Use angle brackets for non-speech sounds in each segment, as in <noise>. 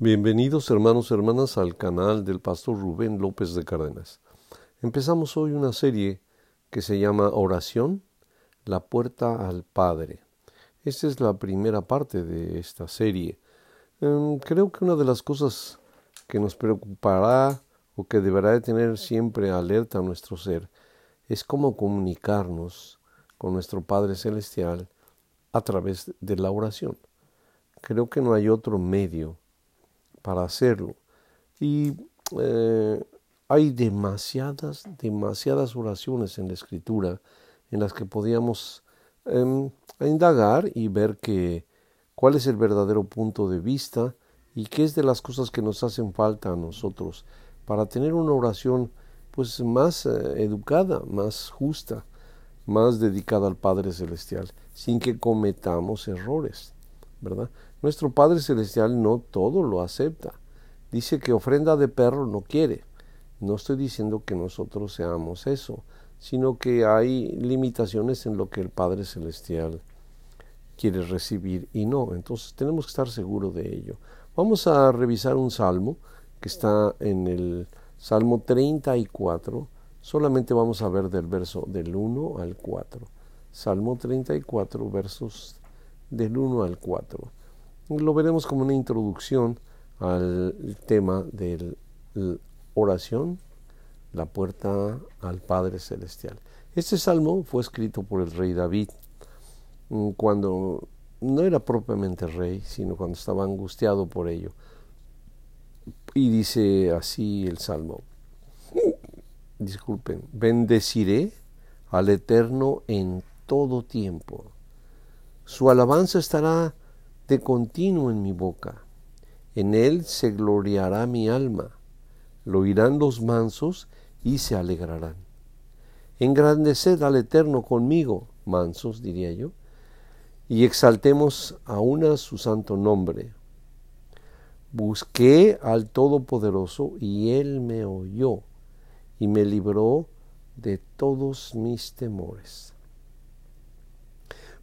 Bienvenidos hermanos y hermanas al canal del pastor Rubén López de Cárdenas. Empezamos hoy una serie que se llama Oración, la puerta al Padre. Esta es la primera parte de esta serie. Em, creo que una de las cosas que nos preocupará o que deberá de tener siempre alerta nuestro ser es cómo comunicarnos con nuestro Padre Celestial a través de la oración. Creo que no hay otro medio para hacerlo. Y eh, hay demasiadas, demasiadas oraciones en la escritura en las que podíamos em, indagar y ver que cuál es el verdadero punto de vista y qué es de las cosas que nos hacen falta a nosotros para tener una oración pues más eh, educada, más justa, más dedicada al Padre Celestial, sin que cometamos errores, ¿verdad? Nuestro Padre Celestial no todo lo acepta. Dice que ofrenda de perro no quiere. No estoy diciendo que nosotros seamos eso, sino que hay limitaciones en lo que el Padre Celestial quiere recibir y no. Entonces tenemos que estar seguros de ello. Vamos a revisar un salmo que está en el Salmo 34. Solamente vamos a ver del verso del 1 al 4. Salmo 34, versos del 1 al 4 lo veremos como una introducción al tema de oración, la puerta al Padre Celestial. Este salmo fue escrito por el rey David mm, cuando no era propiamente rey, sino cuando estaba angustiado por ello. Y dice así el salmo, disculpen, bendeciré al Eterno en todo tiempo. Su alabanza estará de continuo en mi boca. En él se gloriará mi alma. Lo oirán los mansos y se alegrarán. Engrandeced al Eterno conmigo, mansos, diría yo, y exaltemos aún a su santo nombre. Busqué al Todopoderoso y él me oyó y me libró de todos mis temores.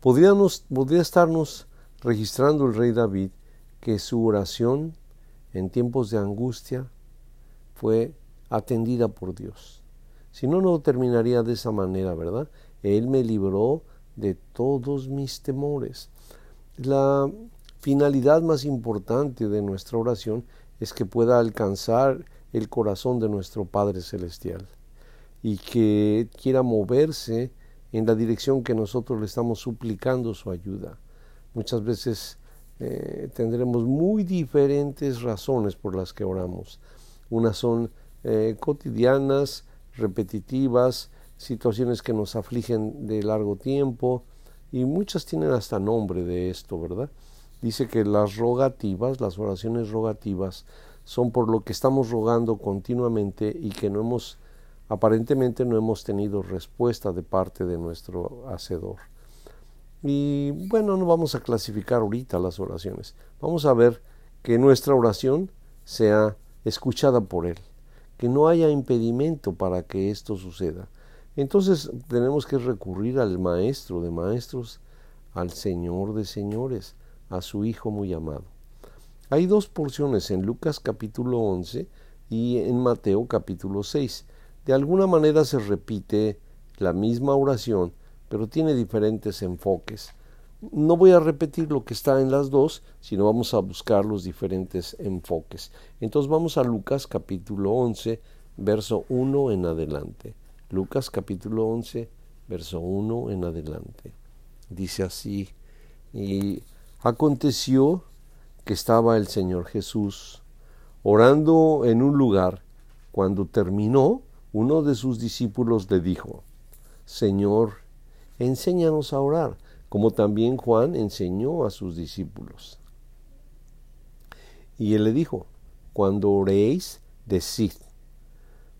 Podríamos, podría estarnos registrando el rey David que su oración en tiempos de angustia fue atendida por Dios. Si no, no terminaría de esa manera, ¿verdad? Él me libró de todos mis temores. La finalidad más importante de nuestra oración es que pueda alcanzar el corazón de nuestro Padre Celestial y que quiera moverse en la dirección que nosotros le estamos suplicando su ayuda. Muchas veces eh, tendremos muy diferentes razones por las que oramos. Unas son eh, cotidianas, repetitivas, situaciones que nos afligen de largo tiempo y muchas tienen hasta nombre de esto, ¿verdad? Dice que las rogativas, las oraciones rogativas, son por lo que estamos rogando continuamente y que no hemos, aparentemente no hemos tenido respuesta de parte de nuestro Hacedor. Y bueno, no vamos a clasificar ahorita las oraciones. Vamos a ver que nuestra oración sea escuchada por Él, que no haya impedimento para que esto suceda. Entonces tenemos que recurrir al Maestro de Maestros, al Señor de Señores, a su Hijo muy amado. Hay dos porciones en Lucas capítulo 11 y en Mateo capítulo 6. De alguna manera se repite la misma oración, pero tiene diferentes enfoques. No voy a repetir lo que está en las dos, sino vamos a buscar los diferentes enfoques. Entonces vamos a Lucas capítulo 11, verso 1 en adelante. Lucas capítulo 11, verso 1 en adelante. Dice así, y aconteció que estaba el Señor Jesús orando en un lugar. Cuando terminó, uno de sus discípulos le dijo, Señor, enséñanos a orar, como también Juan enseñó a sus discípulos. Y él le dijo, cuando oréis, decid.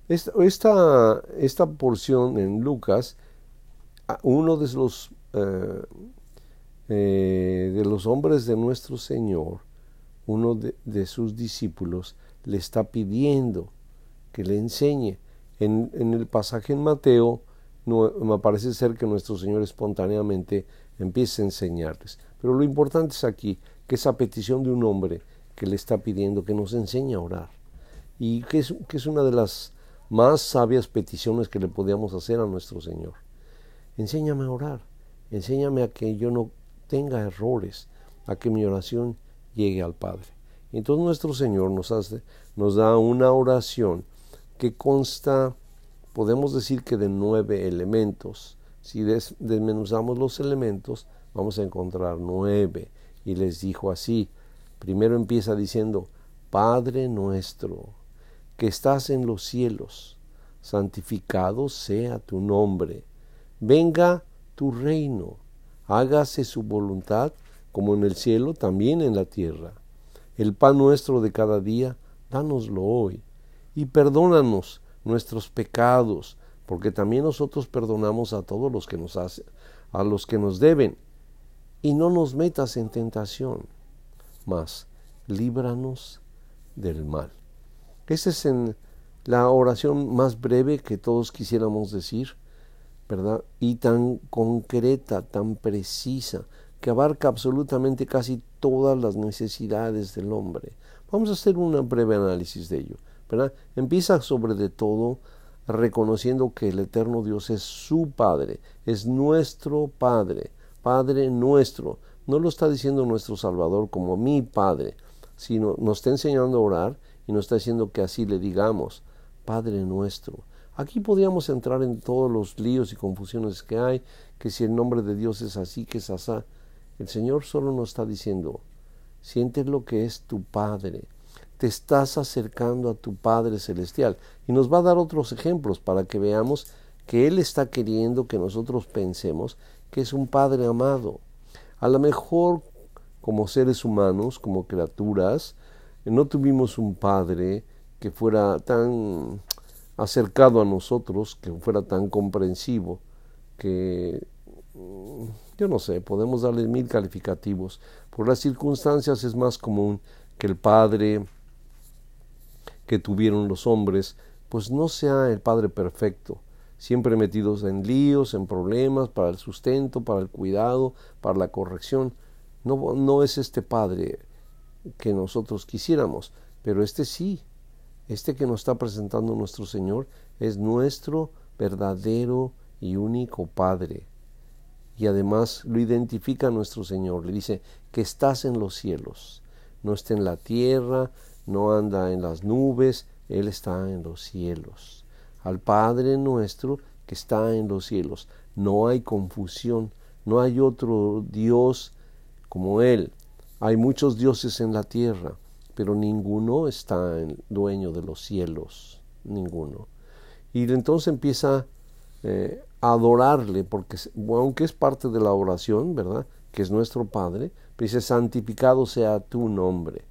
Esta, esta porción en Lucas, uno de los, eh, eh, de los hombres de nuestro Señor, uno de, sus discípulos, le está pidiendo que le enseñe. En, en el pasaje en Mateo, no, me parece ser que nuestro Señor espontáneamente empiece a enseñarles. Pero lo importante es aquí que esa petición de un hombre que le está pidiendo que nos enseñe a orar. Y que es, que es una de las más sabias peticiones que le podíamos hacer a nuestro Señor. Enséñame a orar, enséñame a que yo no tenga errores, a que mi oración llegue al Padre. Entonces nuestro Señor nos, hace, nos da una oración que consta, podemos decir que de nueve elementos. Si desmenuzamos los elementos, vamos a encontrar nueve. Y les dijo así, primero empieza diciendo, Padre nuestro, que estás en los cielos, santificado sea tu nombre, venga tu reino, hágase su voluntad como en el cielo, también en la tierra. El pan nuestro de cada día, dánoslo hoy, y perdónanos nuestros pecados, porque también nosotros perdonamos a todos los que nos hacen, a los que nos deben, y no nos metas en tentación, mas líbranos del mal. Esa es la oración más breve que todos quisiéramos decir, ¿verdad? Y tan concreta, tan precisa, que abarca absolutamente casi todas las necesidades del hombre. Vamos a hacer un breve análisis de ello. Empieza sobre de todo reconociendo que el eterno Dios es su Padre, es nuestro Padre, Padre nuestro. No lo está diciendo nuestro Salvador como mi Padre, sino nos está enseñando a orar y nos está diciendo que así le digamos, Padre nuestro. Aquí podríamos entrar en todos los líos y confusiones que hay, que si el nombre de Dios es así, que es asá. El Señor solo nos está diciendo, sientes lo que es tu Padre, te estás acercando a tu Padre Celestial. Y nos va a dar otros ejemplos para que veamos que Él está queriendo que nosotros pensemos que es un Padre amado. A lo mejor como seres humanos, como criaturas, no tuvimos un Padre que fuera tan acercado a nosotros, que fuera tan comprensivo, que yo no sé, podemos darle mil calificativos. Por las circunstancias es más común que el padre que tuvieron los hombres, pues no sea el padre perfecto, siempre metidos en líos, en problemas, para el sustento, para el cuidado, para la corrección. No, no es este padre que nosotros quisiéramos, pero este sí, este que nos está presentando nuestro Señor es nuestro verdadero y único Padre y además lo identifica nuestro Señor. Le dice que estás en los cielos, no está en la tierra, no anda en las nubes, Él está en los cielos. Al Padre nuestro que está en los cielos. No hay confusión, no hay otro Dios como Él. Hay muchos dioses en la tierra, pero ninguno está en dueño de los cielos, ninguno. Y entonces empieza eh, adorarle, porque aunque es parte de la oración, ¿verdad? Que es nuestro Padre, dice, santificado sea tu nombre.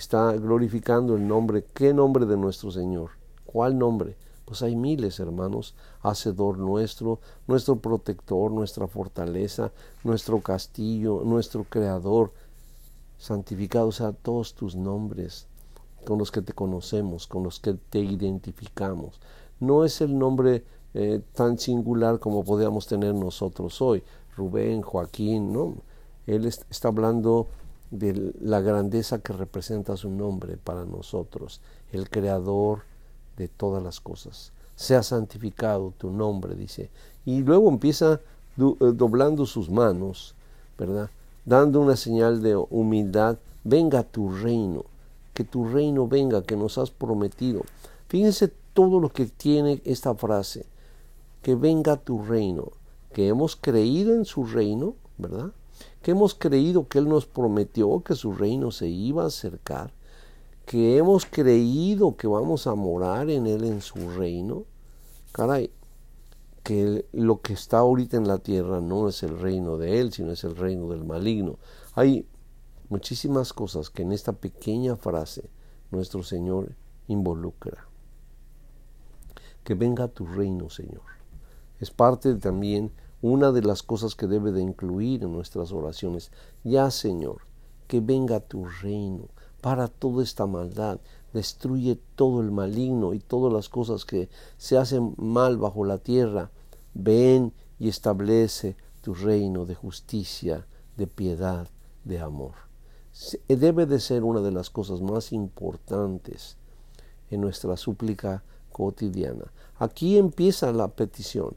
Está glorificando el nombre. ¿Qué nombre de nuestro Señor? ¿Cuál nombre? Pues hay miles, hermanos. Hacedor nuestro, nuestro protector, nuestra fortaleza, nuestro castillo, nuestro creador. Santificado sea todos tus nombres con los que te conocemos, con los que te identificamos. No es el nombre eh, tan singular como podíamos tener nosotros hoy. Rubén, Joaquín, ¿no? Él está hablando de la grandeza que representa su nombre para nosotros, el creador de todas las cosas. Sea santificado tu nombre, dice. Y luego empieza eh, doblando sus manos, ¿verdad? Dando una señal de humildad. Venga tu reino, que tu reino venga, que nos has prometido. Fíjense todo lo que tiene esta frase que venga tu reino, que hemos creído en su reino, ¿verdad? Que hemos creído que Él nos prometió que su reino se iba a acercar, que hemos creído que vamos a morar en Él en su reino. Caray, que lo que está ahorita en la tierra no es el reino de Él, sino es el reino del maligno. Hay muchísimas cosas que en esta pequeña frase nuestro Señor involucra. Que venga tu reino, Señor. Es parte también una de las cosas que debe de incluir en nuestras oraciones. Ya, Señor, que venga tu reino para toda esta maldad, destruye todo el maligno y todas las cosas que se hacen mal bajo la tierra. Ven y establece tu reino de justicia, de piedad, de amor. debe de ser una de las cosas más importantes en nuestra súplica cotidiana. Aquí empieza la petición.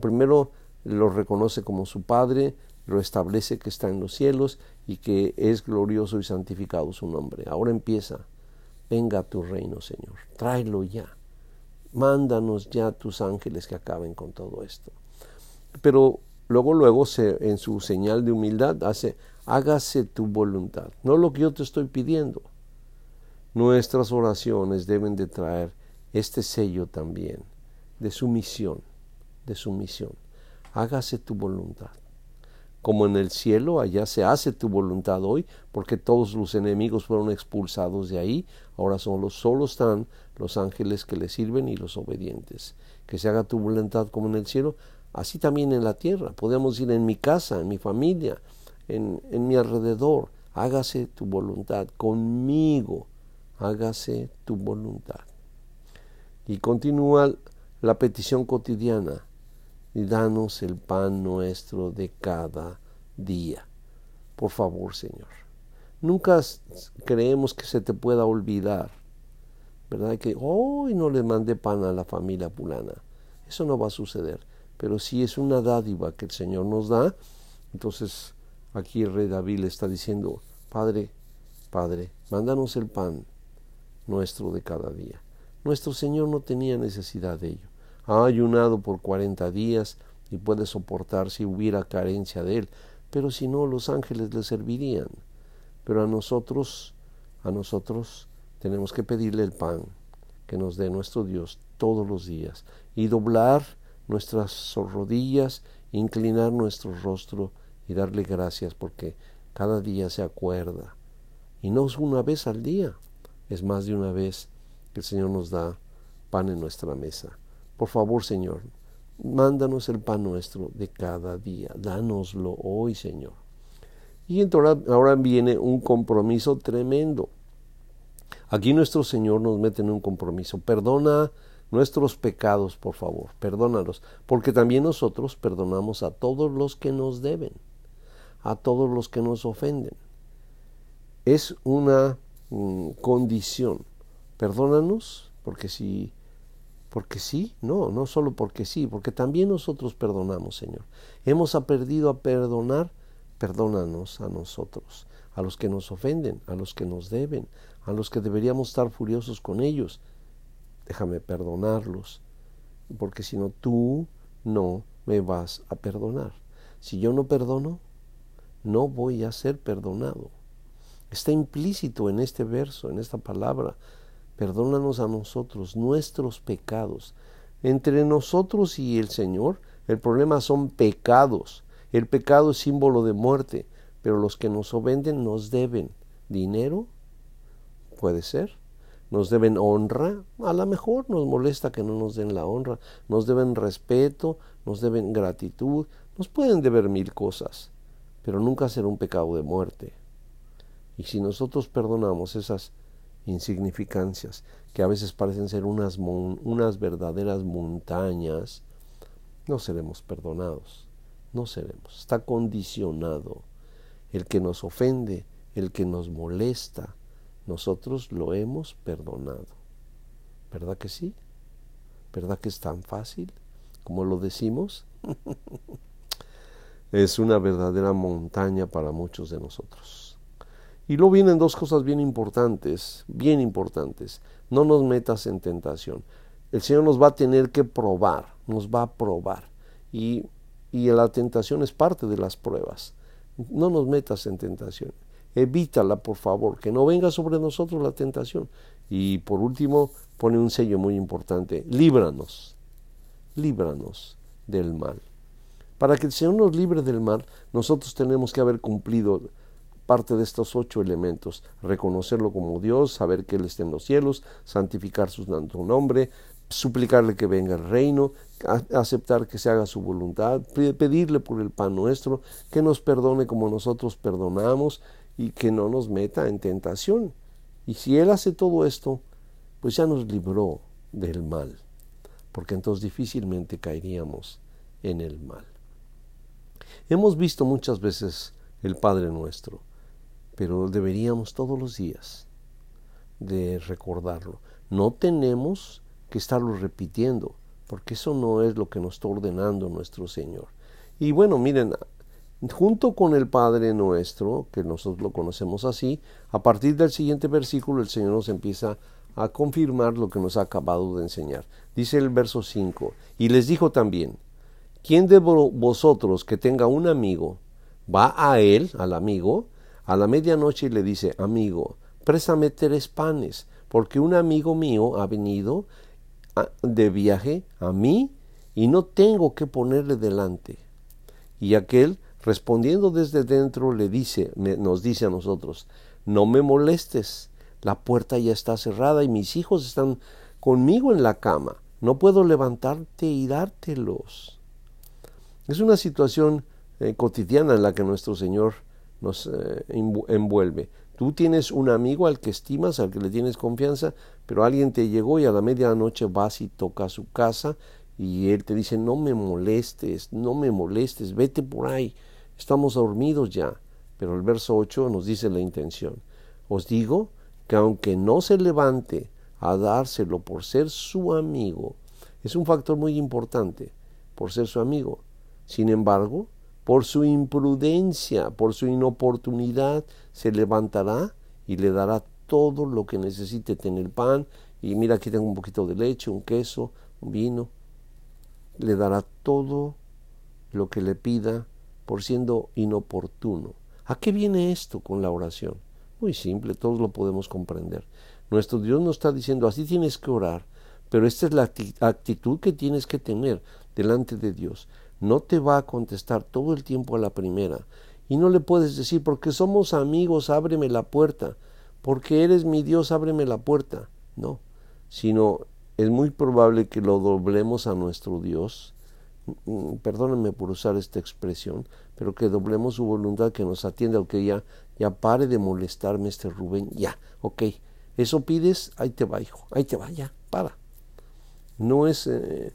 Primero lo reconoce como su Padre, lo establece que está en los cielos y que es glorioso y santificado su nombre. Ahora empieza, venga a tu reino, Señor, tráelo ya. Mándanos ya tus ángeles que acaben con todo esto. Pero luego, luego, se, en su señal de humildad, hace, hágase tu voluntad, no lo que yo te estoy pidiendo. Nuestras oraciones deben de traer este sello también de sumisión, de sumisión. Hágase tu voluntad. Como en el cielo, allá se hace tu voluntad hoy, porque todos los enemigos fueron expulsados de ahí, ahora solo, están los ángeles que le sirven y los obedientes. Que se haga tu voluntad como en el cielo, así también en la tierra. Podemos ir en mi casa, en mi familia, en, en mi alrededor. Hágase tu voluntad conmigo, hágase tu voluntad. Y continúa la petición cotidiana y danos el pan nuestro de cada día. Por favor, Señor. Nunca creemos que se te pueda olvidar, ¿verdad? Que hoy no le mandé pan a la familia pulana. Eso no va a suceder. Pero si es una dádiva que el Señor nos da, entonces aquí el rey David le está diciendo, Padre, Padre, mándanos el pan nuestro de cada día. Nuestro Señor no tenía necesidad de ello. Ha ayunado por cuarenta días y puede soportar si hubiera carencia de él, pero si no, los ángeles le servirían. Pero a nosotros, a nosotros tenemos que pedirle el pan que nos dé nuestro Dios todos los días y doblar nuestras rodillas, inclinar nuestro rostro y darle gracias porque cada día se acuerda. Y no es una vez al día, es más de una vez que el Señor nos da pan en nuestra mesa. Por favor, Señor, mándanos el pan nuestro de cada día. Dánoslo hoy, Señor. Y entonces ahora viene un compromiso tremendo. Aquí nuestro Señor nos mete en un compromiso. Perdona nuestros pecados, por favor, perdónalos, porque también nosotros perdonamos a todos los que nos deben, a todos los que nos ofenden. Es una mm, condición Perdónanos, porque si porque sí, no, no solo porque sí, porque también nosotros perdonamos, Señor. Hemos aprendido a perdonar, perdónanos a nosotros, a los que nos ofenden, a los que nos deben, a los que deberíamos estar furiosos con ellos. Déjame perdonarlos, porque si no, tú no me vas a perdonar. Si yo no perdono, no voy a ser perdonado. Está implícito en este verso, en esta palabra, perdónanos a nosotros nuestros pecados. Entre nosotros y el Señor, el problema son pecados. El pecado es símbolo de muerte, pero los que nos ofenden nos deben dinero, puede ser, nos deben honra, a lo mejor nos molesta que no nos den la honra, nos deben respeto, nos deben gratitud, nos pueden deber mil cosas, pero nunca será un pecado de muerte. Y si nosotros perdonamos esas insignificancias que a veces parecen ser unas, unas verdaderas montañas, no seremos perdonados, no seremos. Está condicionado. El que nos ofende, el que nos molesta, nosotros lo hemos perdonado. ¿Verdad que sí? ¿Verdad que es tan fácil como lo decimos? <laughs> es una verdadera montaña para muchos de nosotros. Y luego vienen dos cosas bien importantes, bien importantes. No nos metas en tentación. El Señor nos va a tener que probar, nos va a probar. Y, y la tentación es parte de las pruebas. No nos metas en tentación. Evítala, por favor, que no venga sobre nosotros la tentación. Y por último, pone un sello muy importante. Líbranos, líbranos del mal. Para que el Señor nos libre del mal, nosotros tenemos que haber cumplido parte de estos ocho elementos, reconocerlo como Dios, saber que Él está en los cielos, santificar su santo nombre, suplicarle que venga el reino, aceptar que se haga su voluntad, pedirle por el pan nuestro, que nos perdone como nosotros perdonamos y que no nos meta en tentación. Y si Él hace todo esto, pues ya nos libró del mal, porque entonces difícilmente caeríamos en el mal. Hemos visto muchas veces el Padre nuestro, pero deberíamos todos los días de recordarlo. No tenemos que estarlo repitiendo, porque eso no es lo que nos está ordenando nuestro Señor. Y bueno, miren, junto con el Padre nuestro, que nosotros lo conocemos así, a partir del siguiente versículo el Señor nos empieza a confirmar lo que nos ha acabado de enseñar. Dice el verso 5, y les dijo también, ¿quién de vosotros que tenga un amigo va a él, al amigo, a la medianoche le dice, amigo, préstame tres panes, porque un amigo mío ha venido de viaje a mí y no tengo que ponerle delante. Y aquel respondiendo desde dentro le dice, nos dice a nosotros, no me molestes, la puerta ya está cerrada y mis hijos están conmigo en la cama, no puedo levantarte y dártelos. Es una situación eh, cotidiana en la que nuestro Señor nos eh, envuelve. Tú tienes un amigo al que estimas, al que le tienes confianza, pero alguien te llegó y a la medianoche vas y tocas su casa y él te dice, no me molestes, no me molestes, vete por ahí, estamos dormidos ya. Pero el verso 8 nos dice la intención. Os digo que aunque no se levante a dárselo por ser su amigo, es un factor muy importante, por ser su amigo. Sin embargo, por su imprudencia, por su inoportunidad, se levantará y le dará todo lo que necesite tener pan. Y mira, aquí tengo un poquito de leche, un queso, un vino. Le dará todo lo que le pida por siendo inoportuno. ¿A qué viene esto con la oración? Muy simple, todos lo podemos comprender. Nuestro Dios nos está diciendo, así tienes que orar, pero esta es la actitud que tienes que tener delante de Dios no te va a contestar todo el tiempo a la primera. Y no le puedes decir, porque somos amigos, ábreme la puerta, porque eres mi Dios, ábreme la puerta. No, sino es muy probable que lo doblemos a nuestro Dios, mm, perdónenme por usar esta expresión, pero que doblemos su voluntad, que nos atienda, que ya, ya pare de molestarme este Rubén, ya, ok, eso pides, ahí te va, hijo, ahí te va, ya, para. No es... Eh,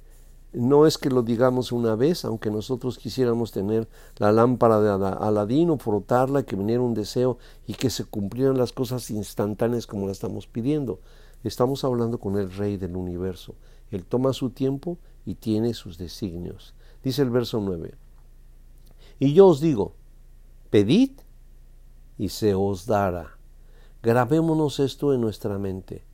no es que lo digamos una vez, aunque nosotros quisiéramos tener la lámpara de Aladino, frotarla, que viniera un deseo y que se cumplieran las cosas instantáneas como la estamos pidiendo. Estamos hablando con el Rey del universo. Él toma su tiempo y tiene sus designios. Dice el verso 9. Y yo os digo, pedid y se os dará. Grabémonos esto en nuestra mente.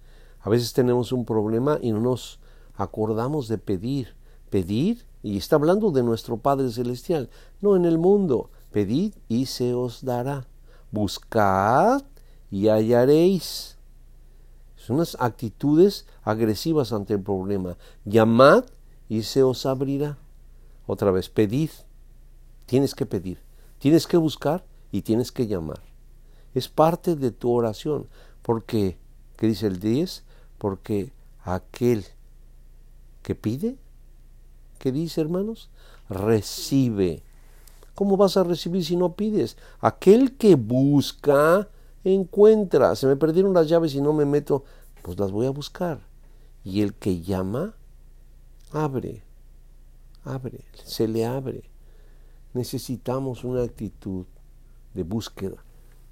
A veces tenemos un problema y no nos acordamos de pedir Pedid, y está hablando de nuestro Padre Celestial, no en el mundo. Pedid y se os dará. Buscad y hallaréis. Son unas actitudes agresivas ante el problema. Llamad y se os abrirá. Otra vez, pedid. Tienes que pedir. Tienes que buscar y tienes que llamar. Es parte de tu oración. Porque, ¿qué dice el 10? Porque aquel que pide, ¿Qué dice, hermanos? Recibe. ¿Cómo vas a recibir si no pides? Aquel que busca, encuentra. Se me perdieron las llaves y no me meto, pues las voy a buscar. Y el que llama, abre. Abre, se le abre. Necesitamos una actitud de búsqueda.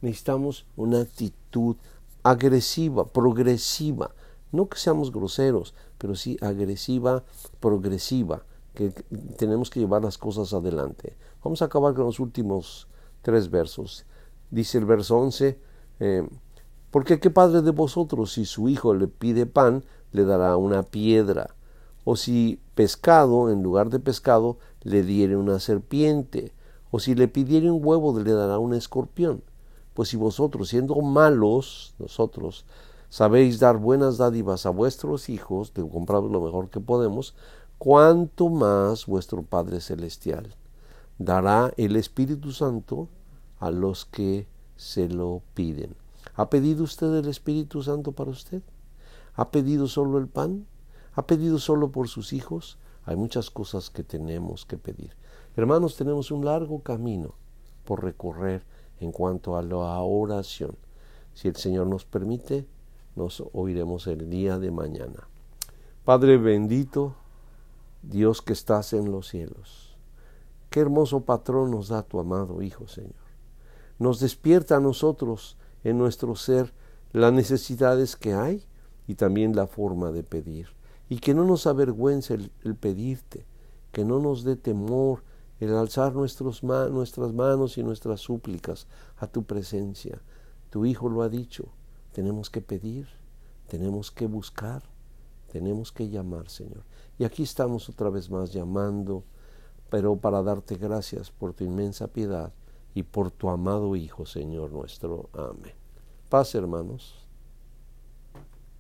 Necesitamos una actitud agresiva, progresiva. No que seamos groseros, pero sí agresiva, progresiva que tenemos que llevar las cosas adelante. Vamos a acabar con los últimos tres versos. Dice el verso 11, eh, porque qué padre de vosotros si su hijo le pide pan, le dará una piedra, o si pescado, en lugar de pescado, le diere una serpiente, o si le pidiere un huevo, le dará un escorpión. Pues si vosotros, siendo malos, nosotros, sabéis dar buenas dádivas a vuestros hijos, de comprar lo mejor que podemos, cuanto más vuestro Padre Celestial dará el Espíritu Santo a los que se lo piden. ¿Ha pedido usted el Espíritu Santo para usted? ¿Ha pedido solo el pan? ¿Ha pedido solo por sus hijos? Hay muchas cosas que tenemos que pedir. Hermanos, tenemos un largo camino por recorrer en cuanto a la oración. Si el Señor nos permite, nos oiremos el día de mañana. Padre bendito, Dios que estás en los cielos. Qué hermoso patrón nos da tu amado Hijo, Señor. nos despierta a nosotros en nuestro ser las necesidades que hay y también la forma de pedir. Y que no nos avergüence el, pedirte, que no nos dé temor el alzar nuestras manos y nuestras súplicas a tu presencia. Tu Hijo lo ha dicho, tenemos que pedir, tenemos que buscar, tenemos que llamar, Señor. Y aquí estamos otra vez más llamando, pero para darte gracias por tu inmensa piedad y por tu amado Hijo, Señor nuestro. Amén. Paz, hermanos.